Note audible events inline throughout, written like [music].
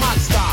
monster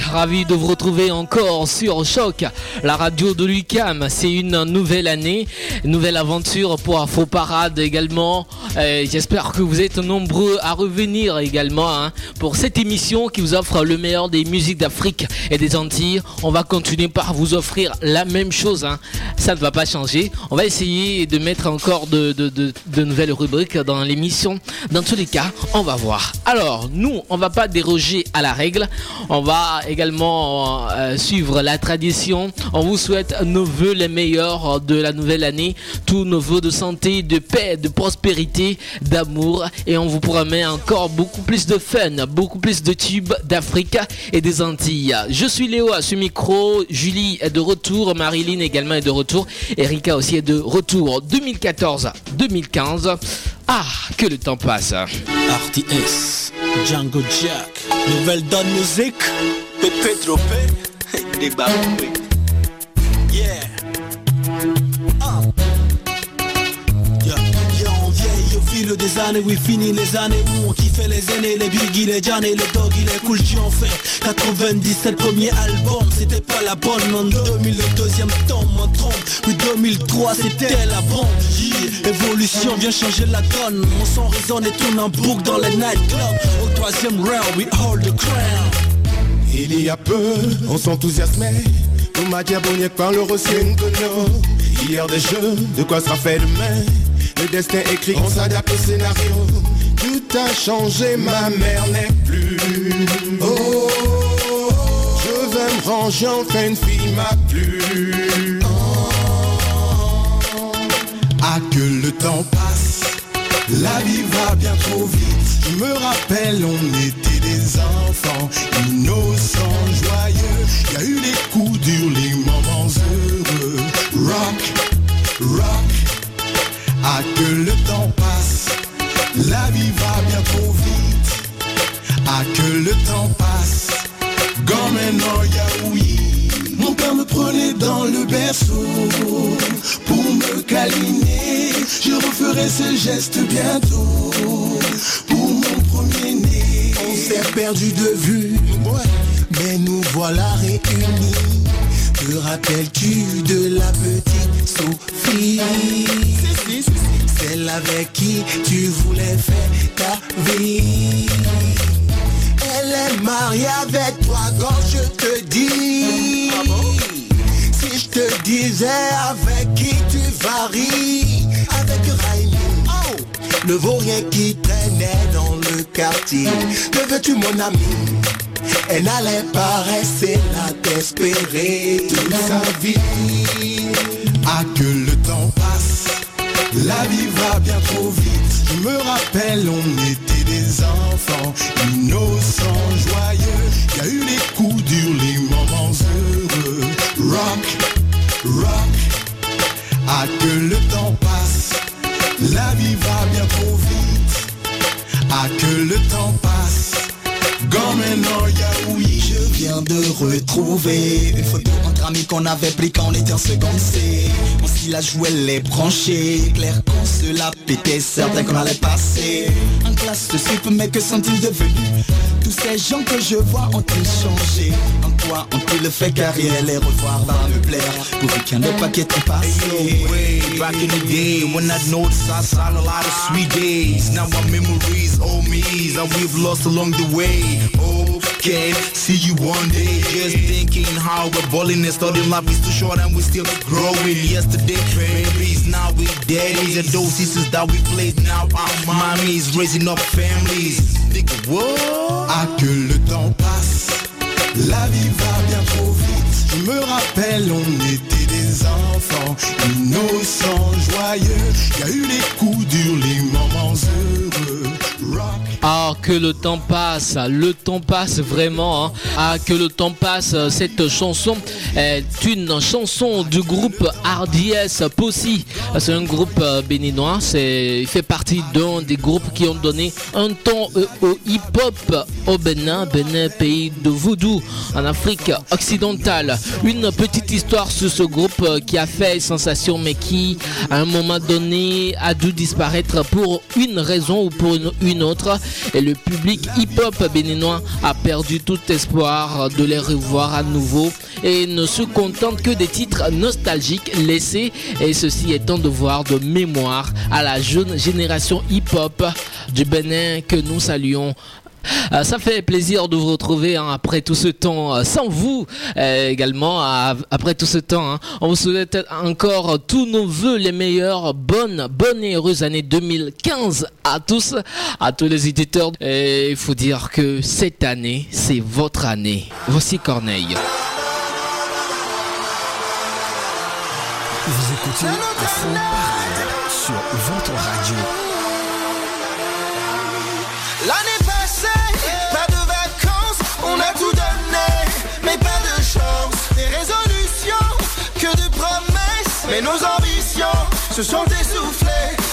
ravi, de vous retrouver encore sur Choc, la radio de Lucam. C'est une nouvelle année, nouvelle aventure pour Afro Parade également. Euh, j'espère que vous êtes nombreux à revenir également hein, pour cette émission qui vous offre le meilleur des musiques d'Afrique et des Antilles. On va continuer par vous offrir la même chose. Hein. Ça ne va pas changer. On va essayer de mettre encore de, nouvelles rubriques dans l'émission. Dans tous les cas, on va voir. Alors, nous, on va pas déroger à la règle. On va également euh, suivre la tradition. On vous souhaite nos voeux les meilleurs de la nouvelle année. Tous nos voeux de santé, de paix, de prospérité, d'amour. Et on vous promet encore beaucoup plus de fun, beaucoup plus de tubes d'Afrique et des Antilles. Je suis Léo à ce micro. Julie est de retour. Marilyn également est de retour. Erika aussi est de retour. 2014-2015. Ah, que le temps passe. RTS, Django Jack, nouvelle donne musique, Pepe Tropé, des fil des années, oui fini les années. Où on kiffait les aînés, les biggie, les Johnny, les doggy, les cool en fait 97 premier album, c'était pas la bonne. En 2000 le deuxième tome, en trompe Puis 2003 c'était la bombe Évolution vient changer la donne. Mon son résonne et tourne en boucle dans les nightclubs. Au troisième round, we hold the crown. Il y a peu, on s'enthousiasmait. Nous m'a diabonique par le Hier des jeux, de quoi sera fait demain le destin écrit, on s'adapte au scénario. Tout a changé, ma mère n'est plus. Oh, je vais me ranger, enfin une fille m'a plu. Ah, que le temps passe, la vie va bien trop vite. Je me rappelle, on était des enfants, innocents, joyeux. Y a eu les coups durs, les moments heureux. Rock rock. Ah que le temps passe, la vie va bien trop vite. Ah que le temps passe, quand maintenant oui. Mon père me prenait dans le berceau pour me câliner. Je referai ce geste bientôt pour mon premier-né. On s'est perdu de vue, mais nous voilà réunis. Te rappelles-tu de la petite Sophie? Celle avec qui tu voulais faire ta vie. Elle est mariée avec toi quand je te dis. Si je te disais avec qui tu varies Avec Raimi oh, Le vaurien qui traînait dans le quartier. Que veux-tu mon ami? Elle n'allait pas rester là t'espérer toute sa vie. Ah que le temps passe, la vie va bien trop vite. Je me rappelle, on était des enfants, innocents, joyeux. Y a eu les coups durs, les moments heureux. Rock, rock. Ah que le temps passe, la vie va de retrouver. Une photo entre amis qu'on avait pris quand on était en seconde C. On s'y la jouait les branchés. Clair qu'on se la pétait, certain qu'on allait passer. En classe de sup, mais que sont-ils devenus? Tous ces gens que je vois ont-ils changé? En quoi ont-ils fait carrière? Les revoir va me plaire. Pourvu ait pas qui est passé back in the day when I noticed I saw a lot of sweet days. Now my memories, oh me's, that we've lost along the way. Okay, see you one day. Just thinking how we're balling and starting life is too short and we're still growing. Yesterday, babies, now we daddies and those sisters that we played. Now our mommies raising up families. Think what? Ah que le temps passe, la vie va bien trop vite. Je me rappelle, on était des enfants, innocents, joyeux. Il y a eu les coups durs, les moments heureux. Rock. Ah, que le temps passe, le temps passe vraiment. hein. Ah, que le temps passe, cette chanson est une chanson du groupe RDS Possi. C'est un groupe euh, béninois, c'est, il fait partie d'un des groupes qui ont donné un ton euh, au hip-hop au Bénin, Bénin, pays de voodoo en Afrique occidentale. Une petite histoire sur ce groupe euh, qui a fait sensation mais qui, à un moment donné, a dû disparaître pour une raison ou pour une, autre. Et le public hip-hop béninois a perdu tout espoir de les revoir à nouveau et ne se contente que des titres nostalgiques laissés. Et ceci étant de voir de mémoire à la jeune génération hip-hop du Bénin que nous saluons. Euh, ça fait plaisir de vous retrouver hein, après tout ce temps euh, sans vous euh, également après tout ce temps. hein. On vous souhaite encore tous nos voeux les meilleurs, bonnes, bonnes et heureuses années 2015 à tous, à tous les éditeurs. Et il faut dire que cette année, c'est votre année. Voici Corneille. Vous écoutez sur votre radio. Ambitions se sont essoufflées. On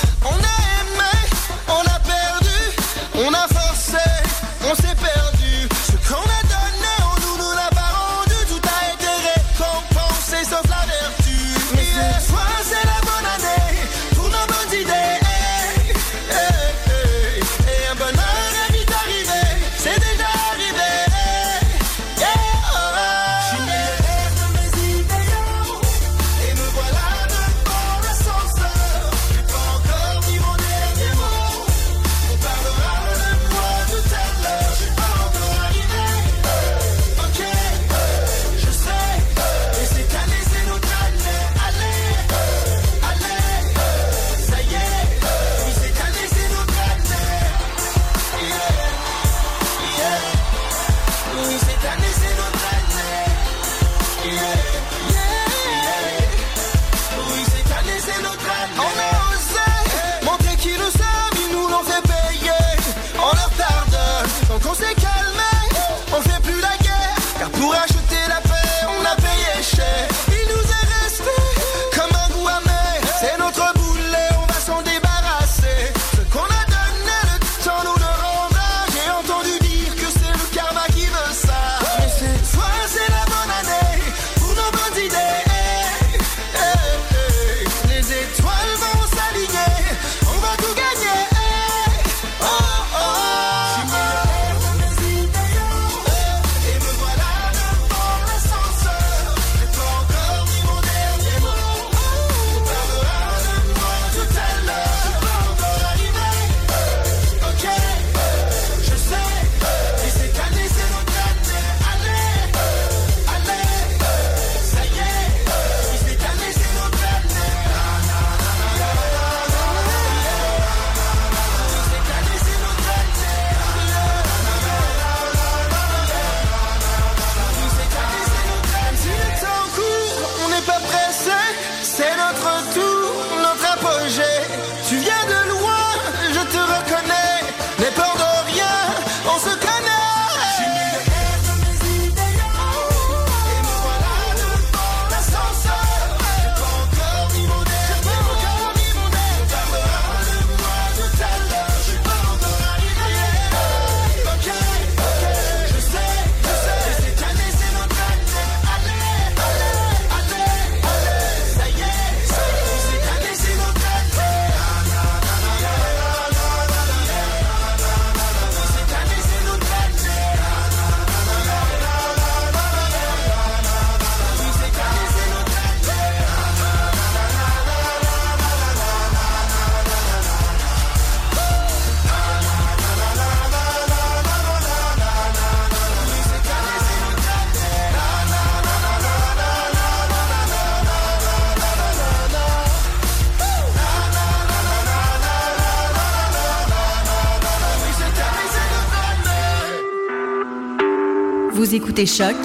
écoutez Choc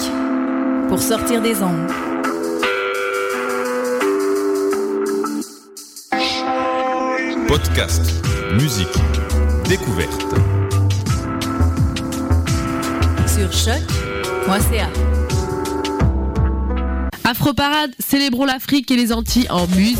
pour sortir des ondes. Podcast, musique, découverte. Sur choc.ca. Afro Parade, célébrons l'Afrique et les Antilles en musique.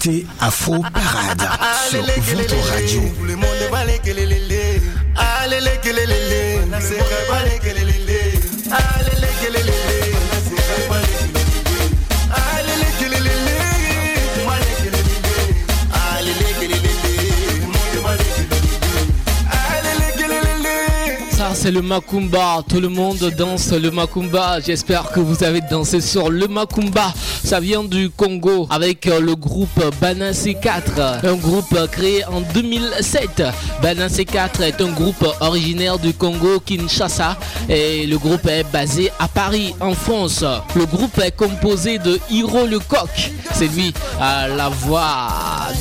écoutez Afro Parade sur votre radio. C'est le Makumba. Tout le monde danse le Makumba. J'espère que vous avez dansé sur le Makumba. Ça vient du Congo avec euh, le groupe Bana C4. Un groupe créé en 2007. Bana C4 est un groupe originaire du Congo, Kinshasa. Et le groupe est basé à Paris, en France. Le groupe est composé de Hiro Lecoq. C'est lui à la voix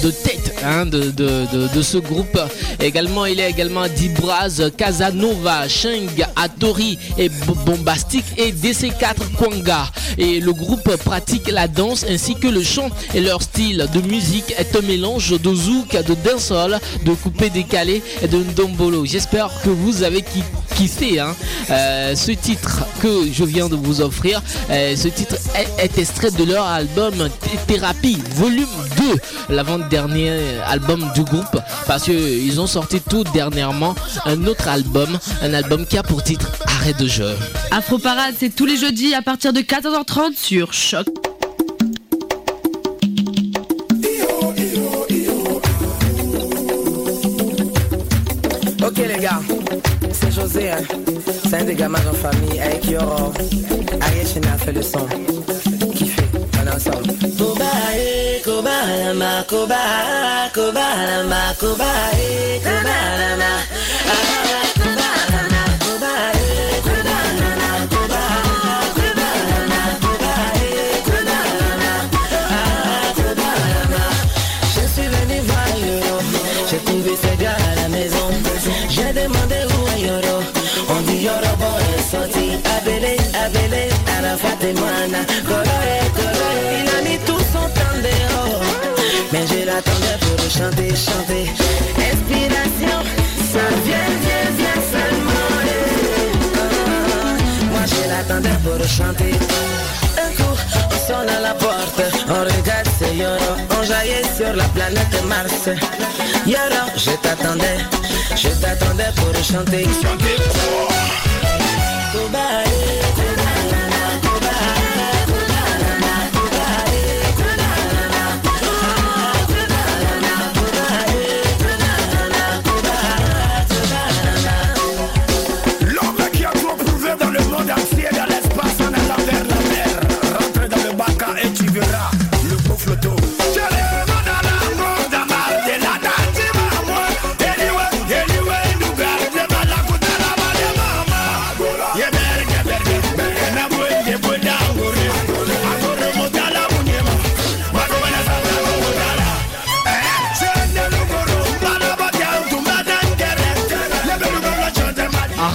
de tête hein, de, ce groupe. Également, il est également Dibraz, Casanova, Sheng, Atori et Bombastic et DC4 Kwanga. Et le groupe pratique la danse ainsi que le chant et leur style de musique est un mélange de zouk, de dancehall, de coupé décalé et de ndombolo. J'espère que vous avez ki- kiffé hein, euh, ce titre que je viens de vous offrir. Euh, ce titre est, est extrait de leur album Thé- Thérapie volume 2, l'avant-dernier album du groupe parce qu'ils ont sorti tout dernièrement un autre album, un album qui a pour titre Arrêt de jeu. Afro Parade, c'est tous les jeudis à partir de 14h30 sur Choc. Ok les gars, c'est José. Hein. C'est un des gamins en famille avec Yoro. Ariel a fait le son. Ensemble. Kobae, kobalama, koba, kobalama, kobae, kobalama. Kobalama, kobae. J'ai trouvé ces gars à la maison. J'ai demandé. On dit Yoro, bon, est et. Je l'attendais pour chanter, chanter. Inspiration, ça vient, vient, vient seulement. Moi je l'attendais pour chanter. Un coup, on sonne à la porte. On regarde, c'est Yoro. On jaillit sur la planète Mars. Yoro, je t'attendais. Je t'attendais pour. Chanter.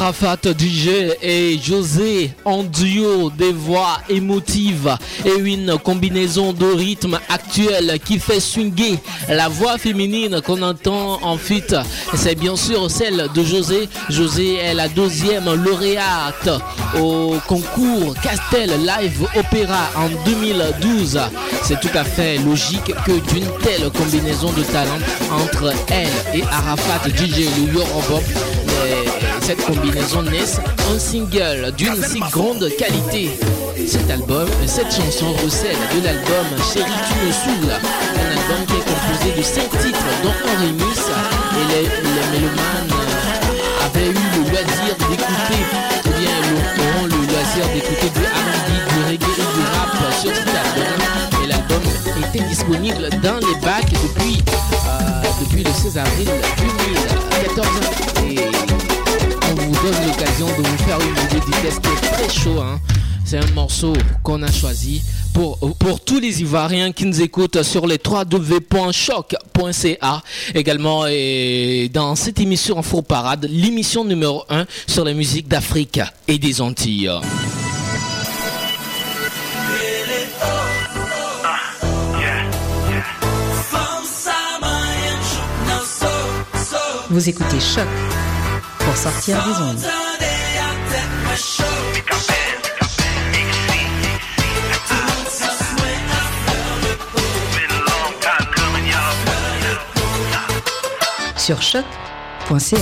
Arafat DJ et José en duo, des voix émotives et une combinaison de rythme actuel qui fait swinguer la voix féminine qu'on entend en feat. C'est bien sûr celle de José. José est la deuxième lauréate au concours Castel Live Opéra en 2012. C'est tout à fait logique que d'une telle combinaison de talent entre elle et Arafat DJ, le Yorobop, cette combinaison naisse un single d'une si grande qualité. Cet album, cette chanson recèle de l'album Chérie tu me saoules, un album qui est composé de 5 titres dont un remix et les, les mélomanes euh, avaient eu le loisir d'écouter, ou bien auront le loisir d'écouter du R&B, du reggae et du rap sur cet album. Et l'album était disponible dans les bacs depuis, euh, depuis le 16 avril 2014. Et donne l'occasion de vous faire une dédicace qui est très chaud. hein. C'est un morceau qu'on a choisi pour, pour tous les Ivoiriens qui nous écoutent sur les www.choc.ca. Également et dans cette émission Info Parade, l'émission numéro 1 sur la musique d'Afrique et des Antilles. Vous écoutez Choc pour sortir des ondes. Sur choc.ca.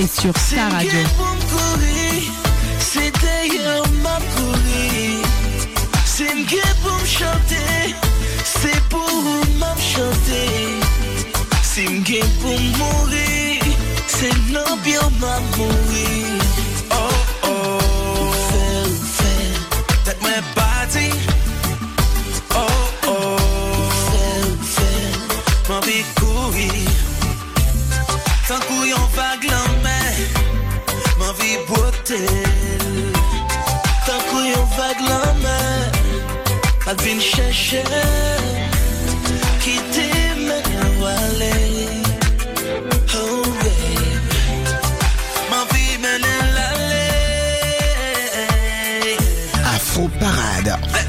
Est sur sa radio. Parade.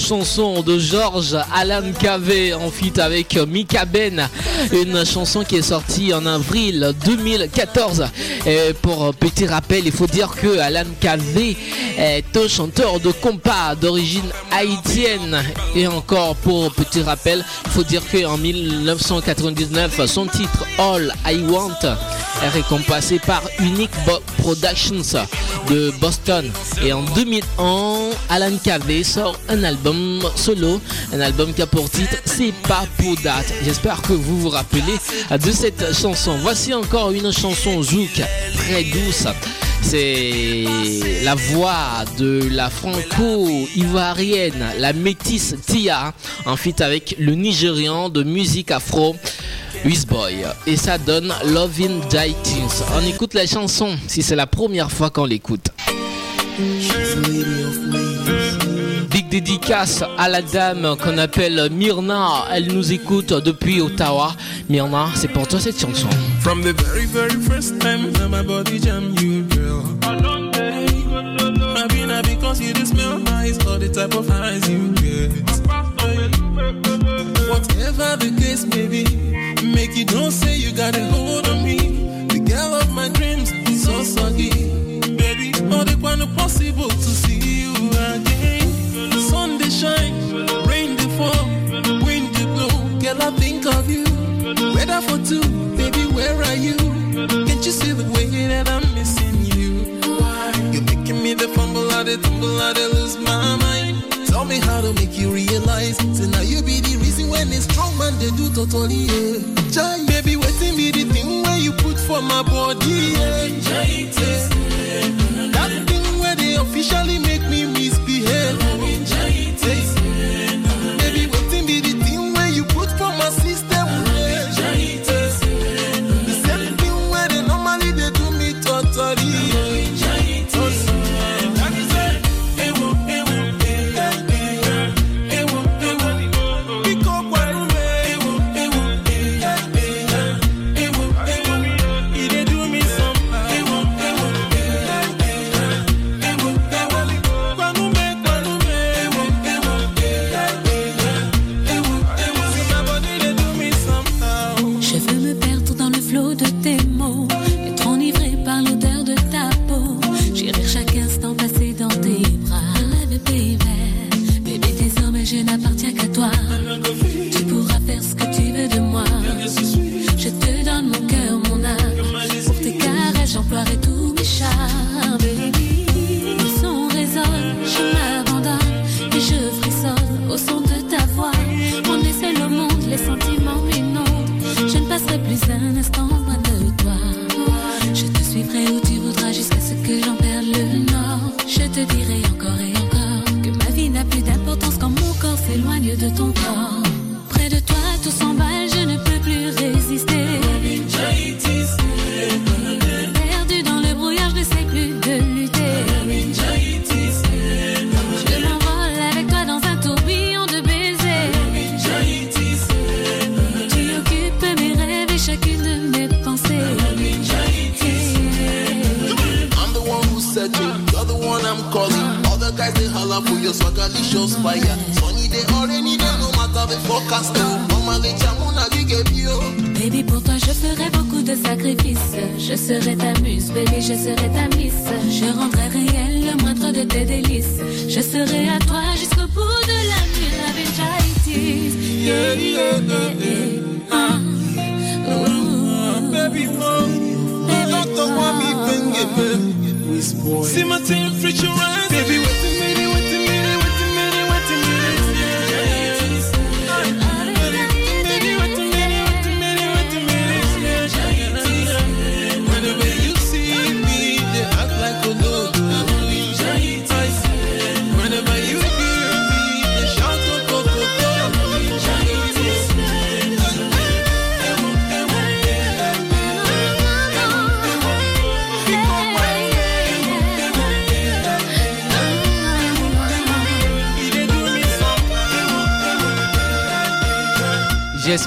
Chanson de Georges Alan Cavé en feat avec Mika Ben, une chanson qui est sortie en avril 2014. Et pour petit rappel, il faut dire que Alan Cavé est un chanteur de compas d'origine haïtienne. Et encore pour petit rappel, il faut dire qu'en 1999, son titre All I Want est récompensé par Unique Bo- Productions de Boston. Et en 2001, Alan Cavé sort un album solo, un album qui a pour titre C'est pas pour date. J'espère que vous vous rappelez de cette chanson. Voici encore une chanson zouk très douce. C'est la voix de la franco-ivoirienne, la métisse Tia, en avec le Nigérian de musique afro. Boy et ça donne Loving Tins. On écoute la chanson si c'est la première fois qu'on l'écoute. Big dédicace à la dame qu'on appelle Myrna. Elle nous écoute depuis Ottawa. Myrna, c'est pour toi cette chanson. From the very, very first time that my body jam you, girl. Maybe not because you just smell nice or the type of eyes you get. Whatever the case may be, make you don't say you got a hold on me. The girl of my dreams so soggy. Baby, all the one possible to see you again. The Sun they shine, rain they fall, wind they blow. Girl, I think of you. Weather for two, baby, where are you? Can't you see the way that I'm missing you? Why? You're making me the fumble, I the tumble, I lose my mind. Tell me how to make you realize. So now you be the when it's strong man they do totally. Yeah. Jai, baby, waiting the thing where you put for my body. Yeah. Yeah. That thing where they officially make me misbehave.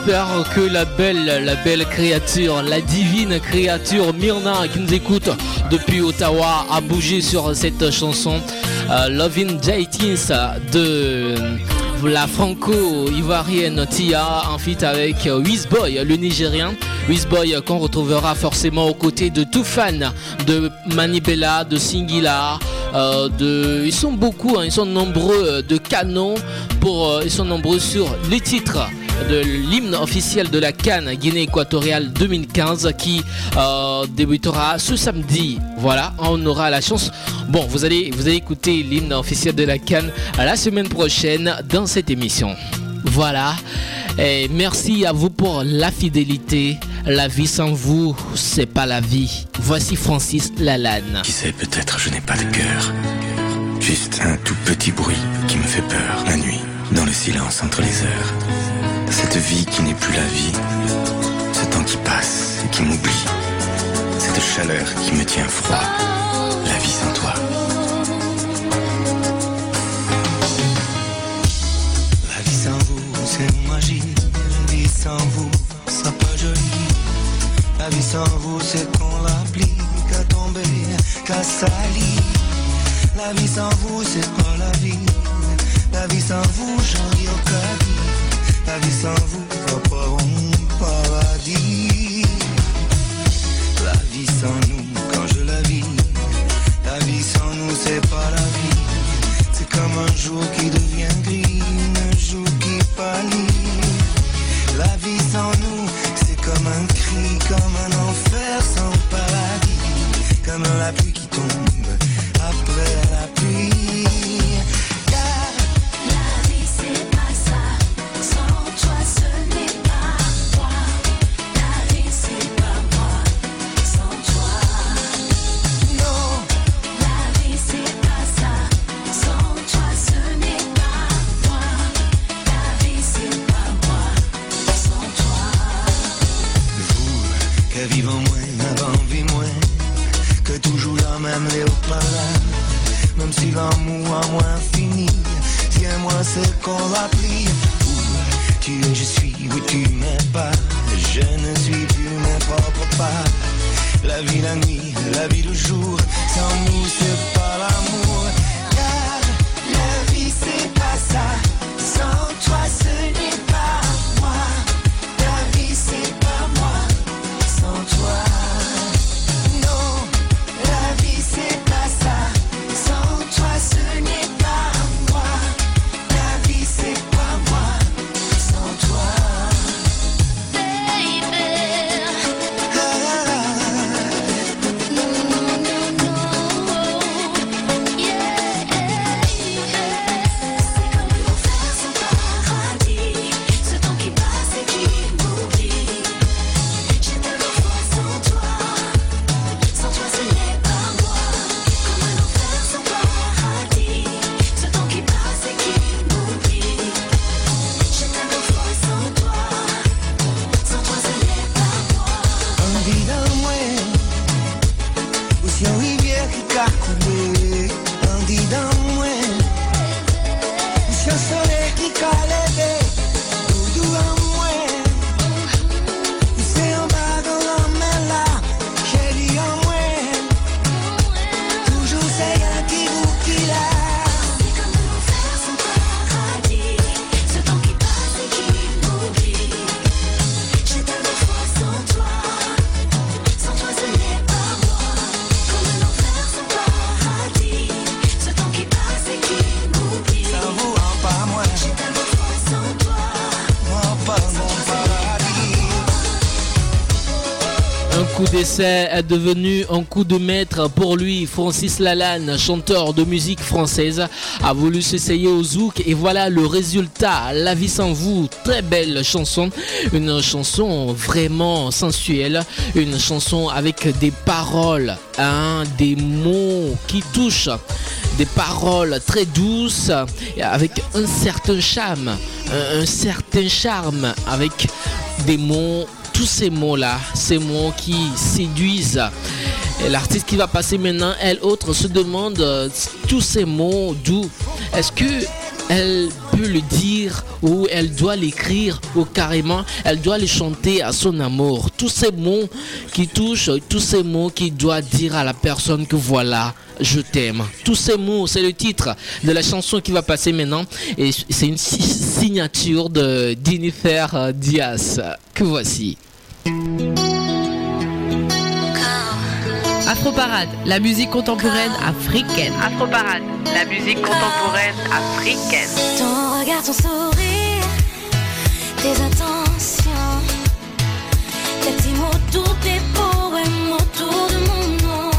J'espère que la belle, la belle créature, la divine créature Myrna qui nous écoute depuis Ottawa a bougé sur cette chanson euh, J-Teens de la franco-ivoirienne Tia en feat avec Wizboy, le Nigérien. Wizboy qu'on retrouvera forcément aux côtés de tout fan de Manibella, de Singila, euh, de, ils sont beaucoup, hein, ils sont nombreux euh, de canons pour, euh, ils sont nombreux sur les titres de l'hymne officiel de la Cannes Guinée équatoriale 2015 qui euh, débutera ce samedi. Voilà, on aura la chance. Bon, vous allez, vous allez écouter l'hymne officiel de la Cannes la semaine prochaine dans cette émission. Voilà. Et merci à vous pour la fidélité. La vie sans vous, c'est pas la vie. Voici Francis Lalanne. Qui sait, peut-être je n'ai pas de cœur. Juste un tout petit bruit qui me fait peur la nuit, dans le silence entre les heures. Cette vie qui n'est plus la vie, ce temps qui passe et qui m'oublie, cette chaleur qui me tient froid, la vie sans toi. La vie sans vous, c'est magie. La vie sans vous, ça pas joli. La vie sans vous, c'est qu'on l'applique à tomber, qu'à salir. La vie sans vous, c'est pas la vie. La vie sans vous, j'en ai aucun. La vie sans vous, va pas au paradis. La vie sans nous, quand je la vis. La vie sans nous, c'est pas la vie. C'est comme un jour qui devenu un coup de maître pour lui. Francis Lalanne, chanteur de musique française, a voulu s'essayer au zouk et voilà le résultat. La vie sans vous, très belle chanson. Une chanson vraiment sensuelle. Une chanson avec des paroles, hein, des mots qui touchent. Des paroles très douces, avec un certain charme, un certain charme, avec des mots tous ces mots-là, ces mots qui séduisent. L'artiste qui va passer maintenant, elle autre, se demande euh, tous ces mots d'où? Est-ce que elle peut le dire ou elle doit l'écrire ou carrément elle doit les chanter à son amour? Tous ces mots qui touchent, tous ces mots qui doit dire à la personne que voilà, je t'aime. Tous ces mots, c'est le titre de la chanson qui va passer maintenant et c'est une si- signature de Jennifer Diaz que voici. Afro Parade, la musique contemporaine africaine. Afro Parade, la musique contemporaine africaine. Ton regard, ton sourire, tes intentions, tes petits mots, tous tes poèmes autour de mon nom.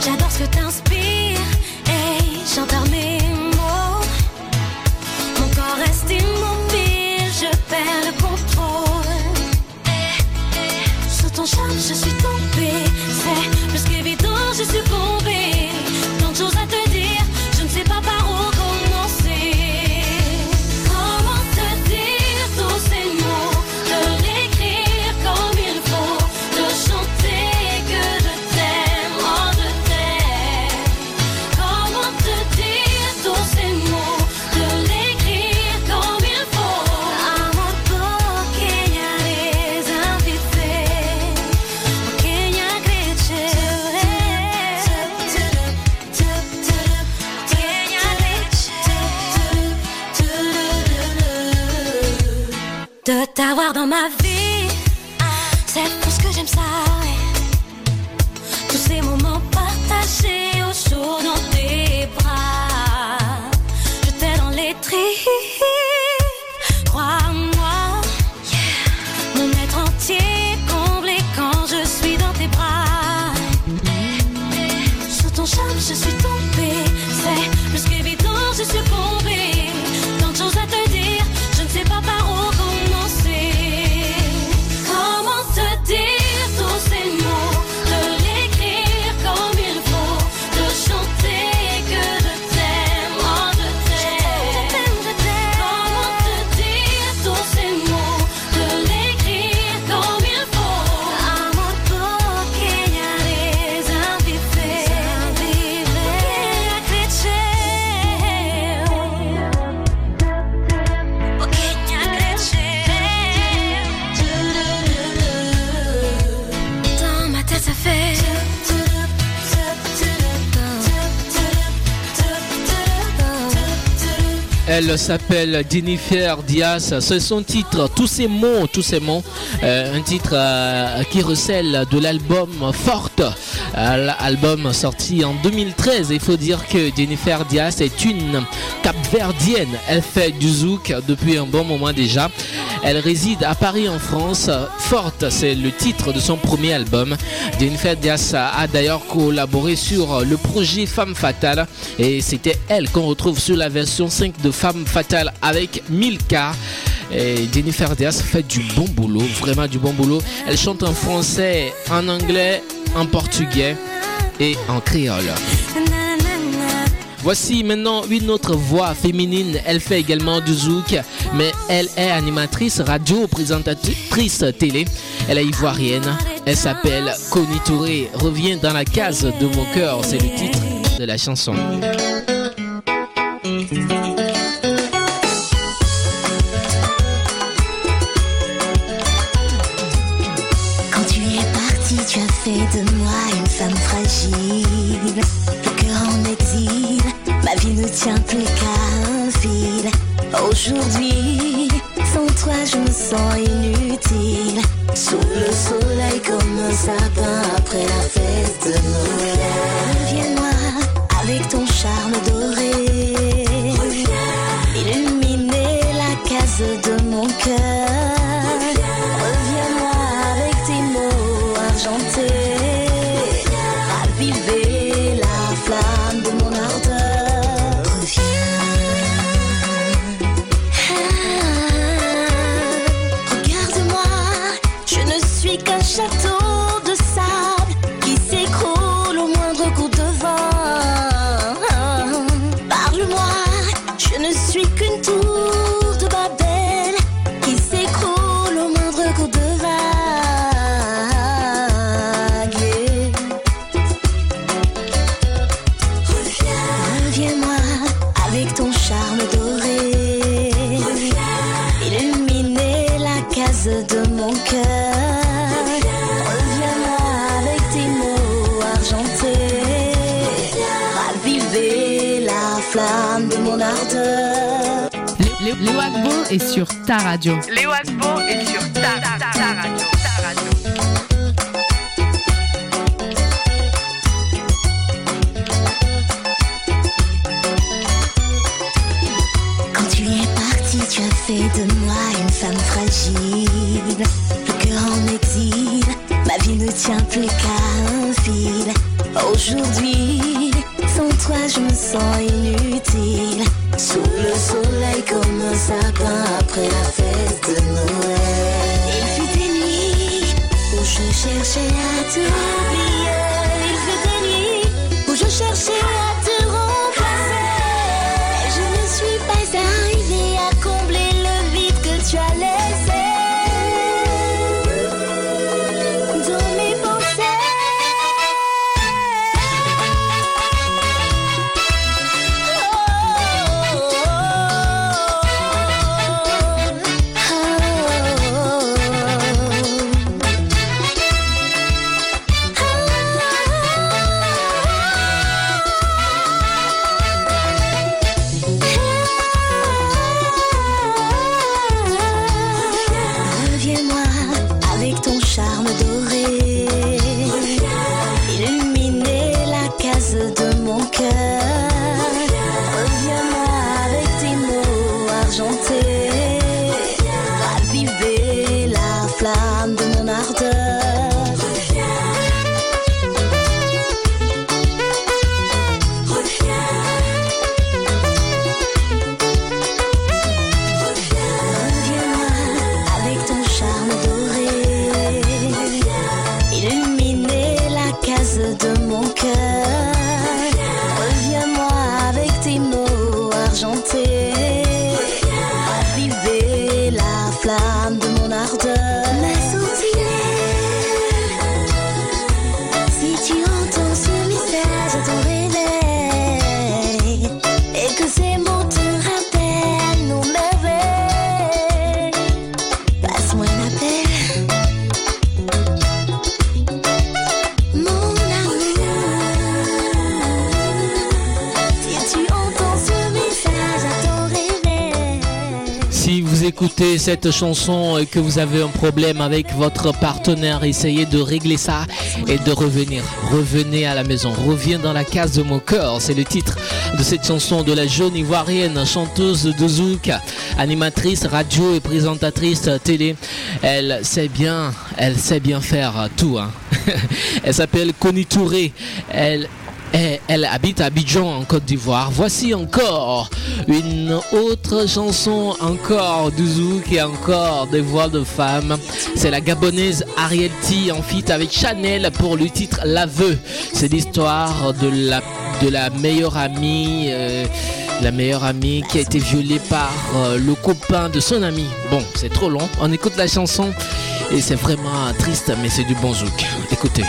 J'adore ce que t'inspires et mes mots. Ton charme, je suis tombée. C'est plus qu'évident, suis De t'avoir dans ma vie, Elle s'appelle Jennifer Diaz. C'est son titre. Tous ces mots, tous ces mots. euh, un titre euh, qui recèle de l'album Forte. L'album sorti en 2013. Il faut dire que Jennifer Diaz est une capverdienne. Elle fait du zouk depuis un bon moment déjà. Elle réside à Paris en France. Forte, c'est le titre de son premier album. Jennifer Diaz a d'ailleurs collaboré sur le projet Femme Fatale et c'était elle qu'on retrouve sur la version 5 de Femme Fatale avec Milka. Et Jennifer Diaz fait du bon boulot, vraiment du bon boulot. Elle chante en français, en anglais, en portugais et en créole. Voici maintenant une autre voix féminine. Elle fait également du zouk, mais elle est animatrice radio, présentatrice télé. Elle est ivoirienne. Elle s'appelle Connie Touré. Revient dans la case de mon cœur. C'est le titre de la chanson. Ne tient plus qu'à un fil. Aujourd'hui, sans toi, je me sens inutile. Sous le soleil comme un sapin après la fête de Noël. Reviens-moi avec ton charme doré. Illuminer la case de mon cœur. Est sur ta radio. Cherchais à t'oublier. Écoutez cette chanson et que vous avez un problème avec votre partenaire, essayez de régler ça et de revenir. Revenez à la maison. Reviens dans la case de mon cœur. C'est le titre de cette chanson de la jeune ivoirienne, chanteuse de zouk, animatrice radio et présentatrice télé. Elle sait bien, elle sait bien faire tout. hein. [laughs] Elle s'appelle Connie. Elle et elle habite à Abidjan en Côte d'Ivoire. Voici encore une autre chanson, encore du zouk et encore des voix de femmes. C'est la gabonaise Ariel T en feat avec Chanel pour le titre L'aveu. C'est l'histoire de la, de la meilleure amie. euh, la meilleure amie qui a été violée par euh, le copain de son ami. Bon, c'est trop long. On écoute la chanson et c'est vraiment triste, mais c'est du bon zouk. Écoutez.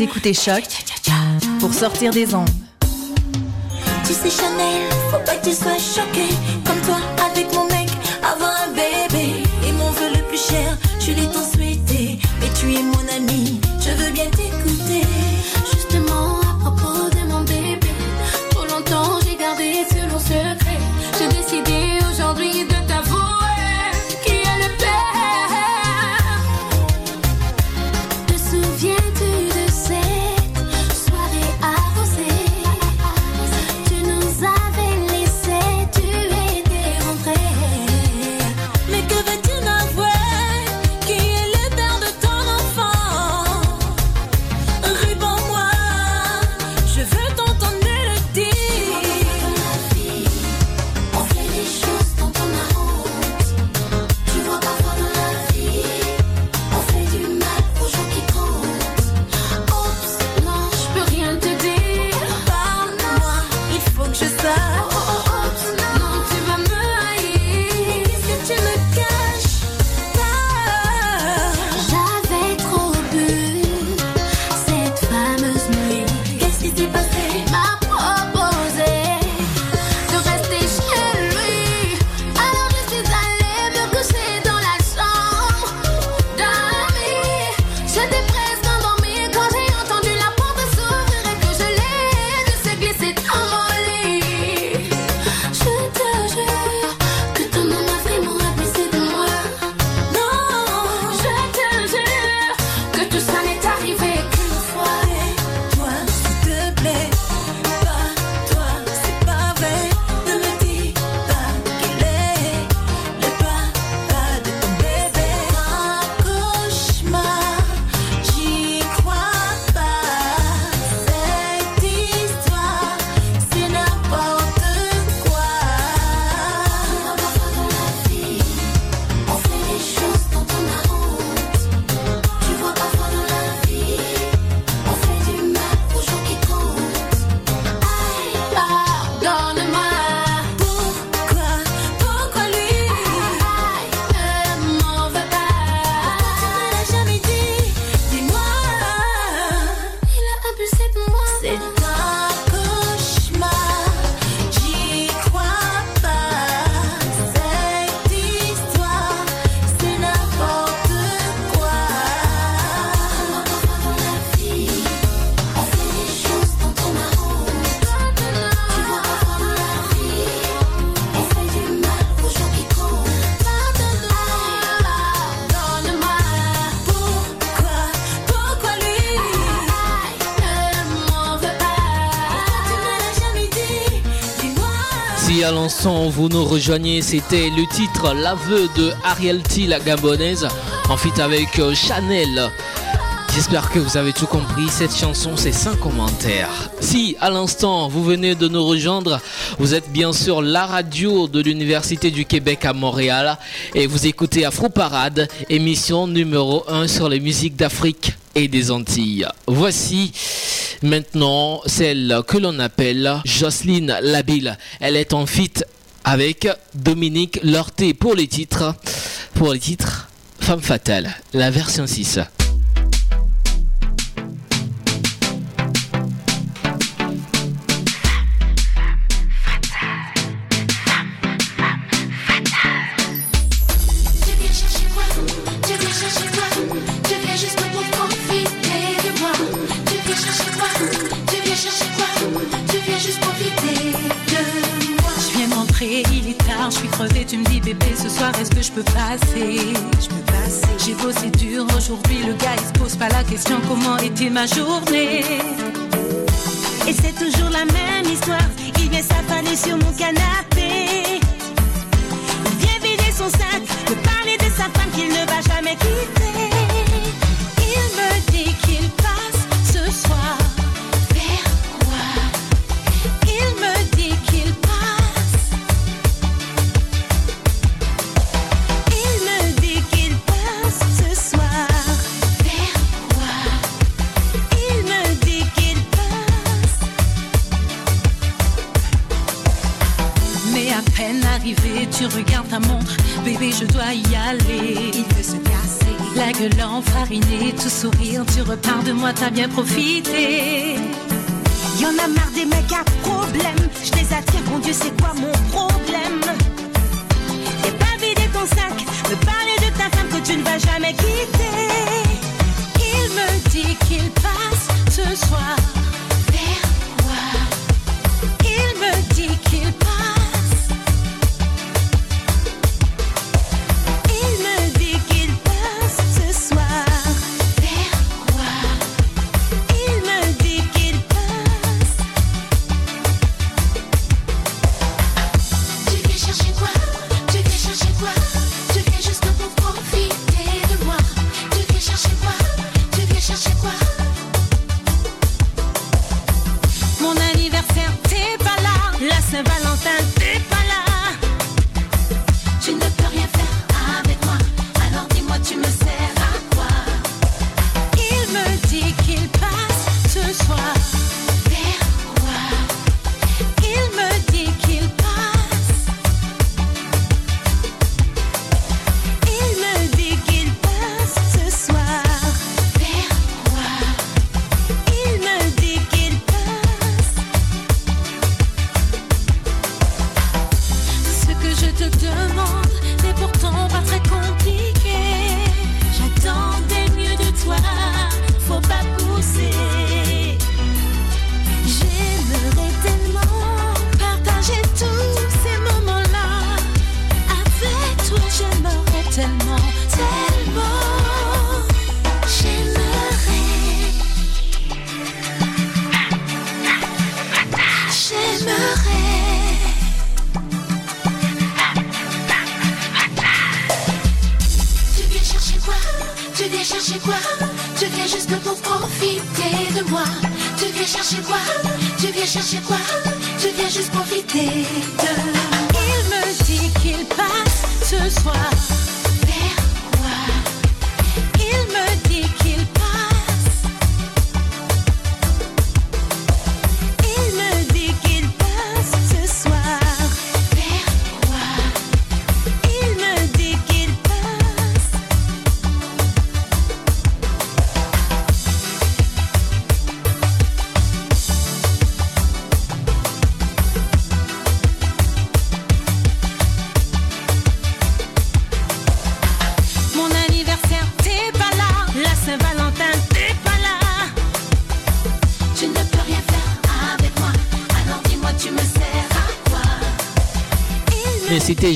Vous écoutez Choc pour sortir des ondes. Tu sais Chanel, faut pas que tu sois choqué. Comme toi avec mon mec, avant un bébé. Et mon vœu le plus cher, je l'ai dans vous nous rejoignez, c'était le titre L'aveu de Ariel T, la gabonaise, en fit avec euh, Chanel. J'espère que vous avez tout compris, cette chanson c'est sans commentaires. Si à l'instant vous venez de nous rejoindre, vous êtes bien sûr la radio de l'Université du Québec à Montréal et vous écoutez Afro Parade, émission numéro 1 sur les musiques d'Afrique et des Antilles. Voici Maintenant, celle que l'on appelle Jocelyne Labille. Elle est en fuite avec Dominique Lorté pour les titres. Pour les titres, Femme Fatale, la version 6. la question comment est-il ma journée? Et c'est toujours la même histoire, il vient s'affaler sur mon canapé. Il vient vider son sac, me parler de sa femme qu'il ne va jamais quitter. je dois y aller. Il veut se casser. La gueule enfarinée, tout sourire, tu repars de moi, t'as bien profité. Y en a marre des mecs à problème. Je les attire, mon Dieu, c'est quoi mon problème? T'es pas vidé ton sac, me parler de ta femme que tu ne vas jamais quitter. Il me dit qu'il passe ce soir.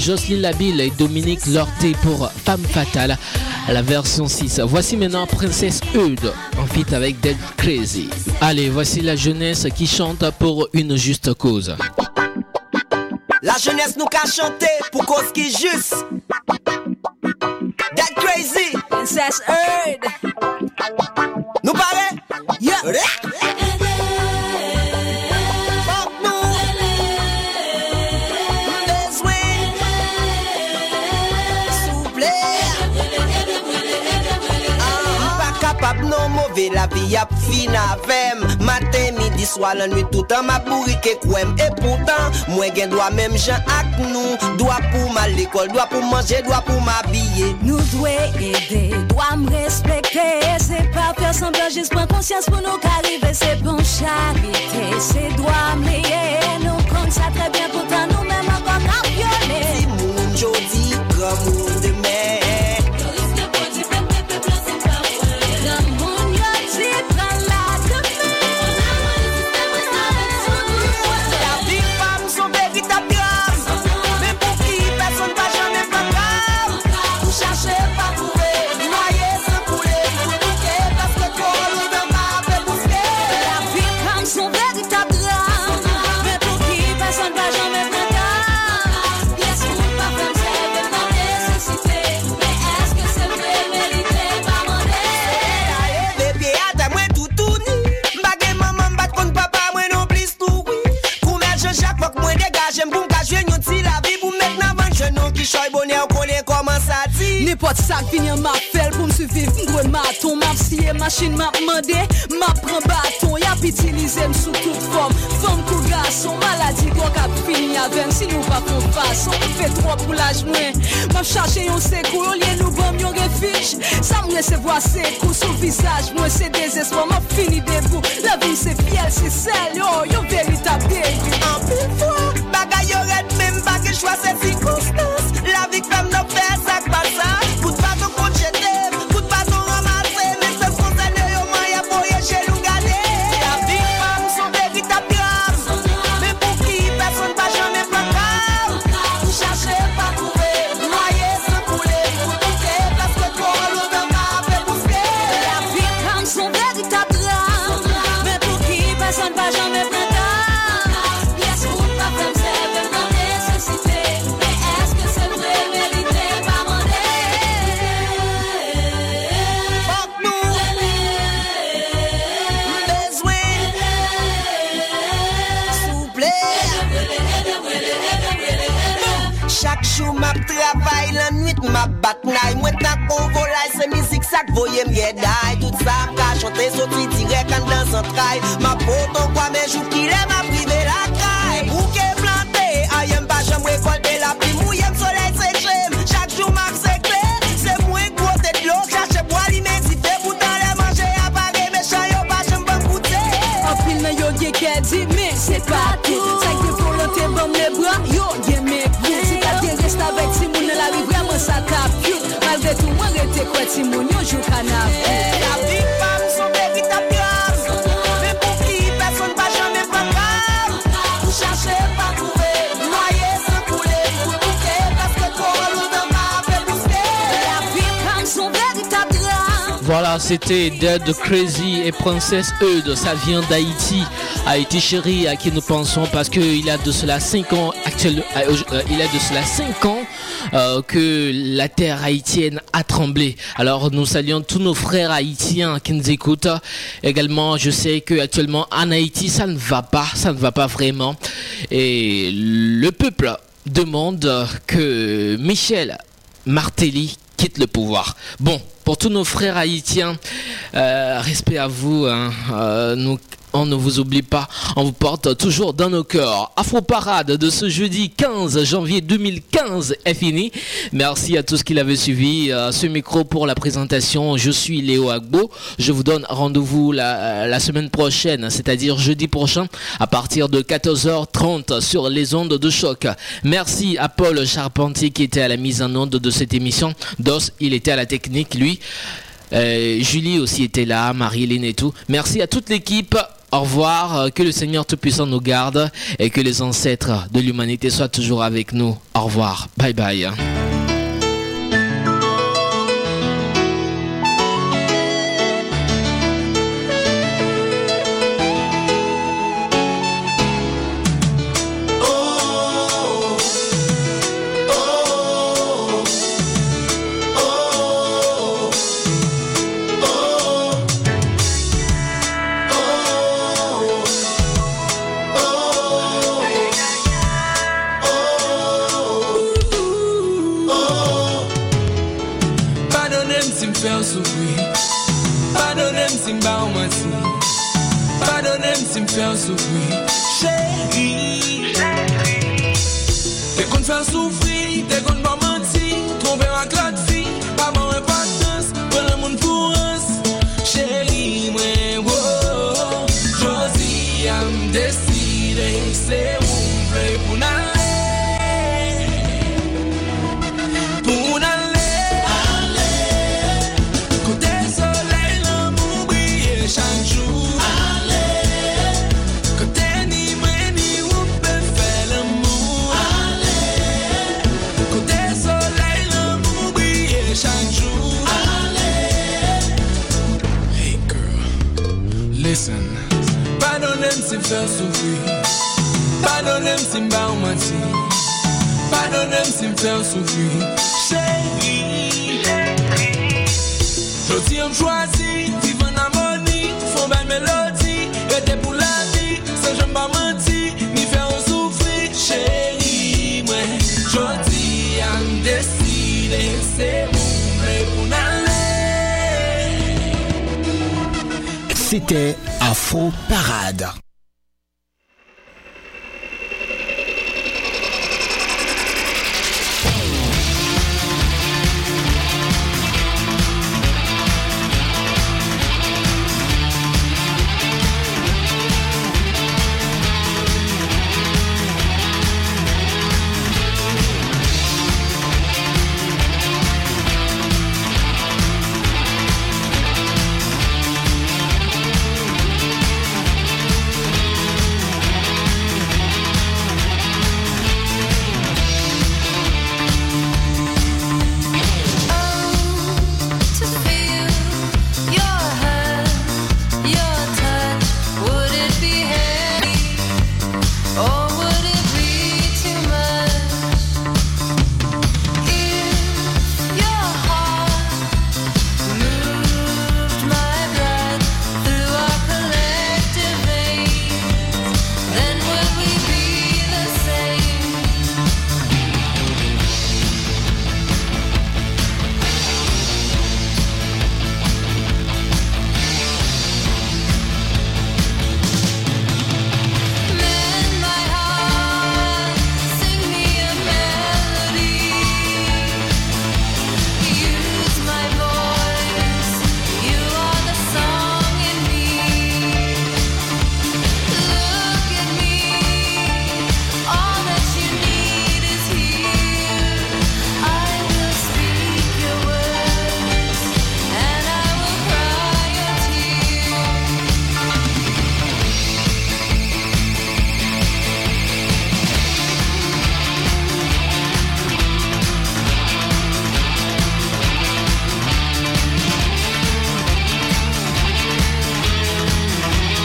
Jocelyne Labille et Dominique Lorté pour Femme Fatale, la version 6. Voici maintenant Princesse Eude en feat avec Dead Crazy. Allez, voici la jeunesse qui chante pour une juste cause. La jeunesse nous qu'a chanté pour cause qui est juste. That crazy. Princess Heard. La vie a fin avem Matin, midi, soir, la nuit tout an ma bourrique kwem Et pourtant, moi gen doit même gens ak nous Doit pour mal l'école, doit pour manger, doit pour m'habiller Nous doit aider, doit me respecter. C'est pas faire semblant, juste prendre conscience pour nous qu'arriver. C'est bon charité, c'est droit meilleur. Nous compte ça très bien, pourtant nous-mêmes encore campionnés. Si moun jodi, moun machin map mande Map pren baton, bâton, y'a utilisé sous toute forme. Femme kou gason, maladi gwa kap fini avem Si nou pa kon fason, fe tro pou laj mwen Map chache yon sekou, yon liye nou bom yon refij Sa m resevo a sekou, sou visaj mwen se desespo Map fini debou, la vi se fiel se sel Yo, yo veritab debi An pil fwa, bagay yo red men bagay chwa se si konstan lakay Ma poto kwa menjou ki lè ma prive lakay Bouke plante, a yem pa jem rekolte la pli. Mou yem soley se jem, chak jou mak se kler. Se mwen gwo tet lo, chache boali men si fe Boutan lè manje apare, me chan yo pa jem ban koute. Anpil nan yo ge kè di, men se pati Sak te volante ban mè bra, yo ge mek vou Si ta te reste avèk si moun nan la ri vreman sa kap Malve tou mwen rete kwe ti moun yo jou kanap C'était Dead Crazy et Princesse Eudes. Ça vient d'Haïti. Haïti chérie, à qui nous pensons parce qu'il a de cela 5 ans actuellement, il a de cela 5 ans euh, que la terre haïtienne a tremblé. Alors nous saluons tous nos frères haïtiens qui nous écoutent. Également, je sais que actuellement en Haïti, ça ne va pas, ça ne va pas vraiment. Et le peuple demande que Michel Martelly quitte le pouvoir. Bon, pour tous nos frères haïtiens, euh, respect à vous. hein, euh, on ne vous oublie pas, on vous porte toujours dans nos cœurs. Afro Parade de ce jeudi 15 janvier 2015 est fini. Merci à tous qui l'avaient suivi. Euh, ce micro pour la présentation, je suis Léo Agbo. Je vous donne rendez-vous la, la semaine prochaine, c'est-à-dire jeudi prochain, à partir de 14h30 sur les ondes de choc. Merci à Paul Charpentier qui était à la mise en onde de cette émission. Dos, il était à la technique, lui. Euh, Julie aussi était là, Marie-Hélène et tout. Merci à toute l'équipe. Au revoir, euh, que le Seigneur Tout-Puissant nous garde et que les ancêtres de l'humanité soient toujours avec nous. Au revoir, bye bye.